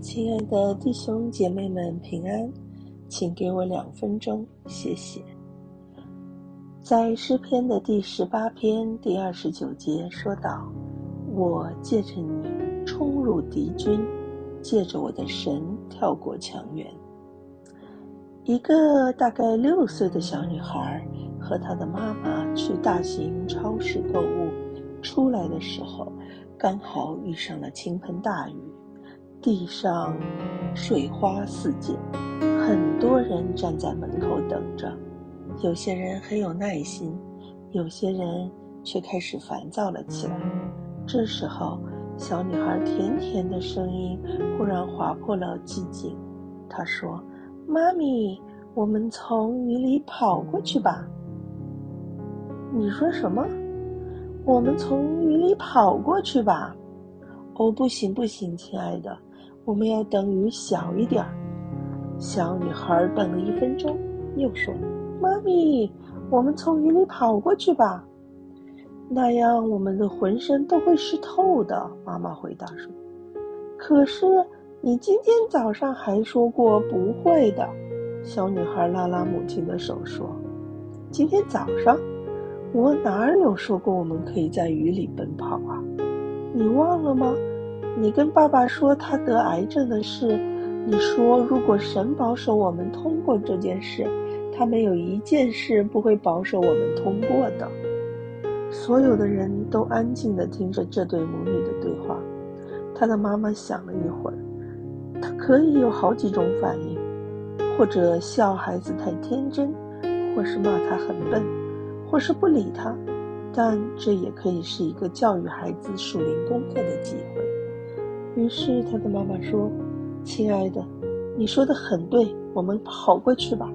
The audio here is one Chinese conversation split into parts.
亲爱的弟兄姐妹们，平安，请给我两分钟，谢谢。在诗篇的第十八篇第二十九节说道：“我借着你冲入敌军，借着我的神跳过墙垣。”一个大概六岁的小女孩和她的妈妈去大型超市购物，出来的时候刚好遇上了倾盆大雨。地上水花四溅，很多人站在门口等着。有些人很有耐心，有些人却开始烦躁了起来。这时候，小女孩甜甜的声音忽然划破了寂静。她说：“妈咪，我们从雨里跑过去吧。”你说什么？我们从雨里跑过去吧？哦，不行不行，亲爱的。我们要等雨小一点儿。小女孩等了一分钟，又说：“妈咪，我们从雨里跑过去吧。”那样我们的浑身都会湿透的。妈妈回答说：“可是你今天早上还说过不会的。”小女孩拉拉母亲的手说：“今天早上，我哪有说过我们可以在雨里奔跑啊？你忘了吗？”你跟爸爸说他得癌症的事，你说如果神保守我们通过这件事，他没有一件事不会保守我们通过的。所有的人都安静地听着这对母女的对话。他的妈妈想了一会儿，她可以有好几种反应，或者笑孩子太天真，或是骂他很笨，或是不理他，但这也可以是一个教育孩子属灵功课的机会。于是他的妈妈说：“亲爱的，你说的很对，我们跑过去吧。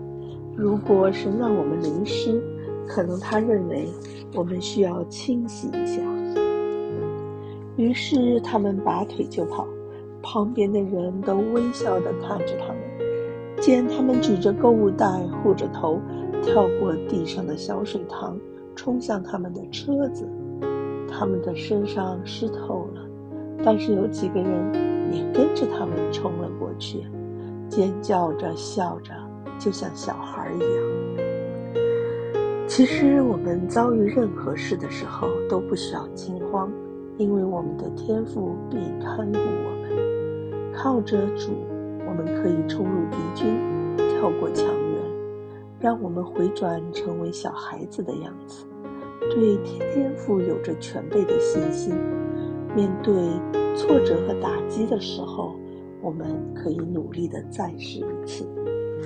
如果是让我们淋湿，可能他认为我们需要清洗一下。”于是他们拔腿就跑，旁边的人都微笑地看着他们，见他们举着购物袋，护着头，跳过地上的小水塘，冲向他们的车子，他们的身上湿透了。但是有几个人也跟着他们冲了过去，尖叫着笑着，就像小孩一样。其实我们遭遇任何事的时候都不需要惊慌，因为我们的天赋必看顾我们。靠着主，我们可以冲入敌军，跳过墙垣，让我们回转成为小孩子的样子，对天赋有着全备的信心。面对挫折和打击的时候，我们可以努力的再试一次，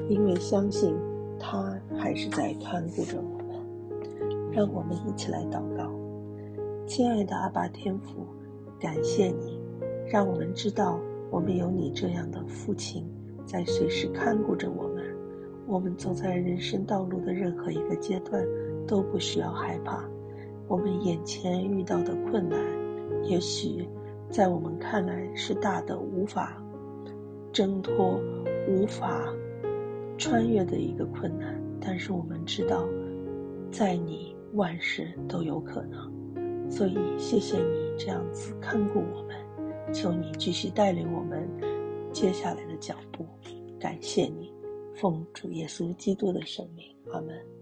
因为相信他还是在看顾着我们。让我们一起来祷告，亲爱的阿爸天父，感谢你，让我们知道我们有你这样的父亲在随时看顾着我们。我们走在人生道路的任何一个阶段都不需要害怕，我们眼前遇到的困难。也许，在我们看来是大的无法挣脱、无法穿越的一个困难，但是我们知道，在你万事都有可能。所以，谢谢你这样子看顾我们，求你继续带领我们接下来的脚步。感谢你，奉主耶稣基督的圣名，阿门。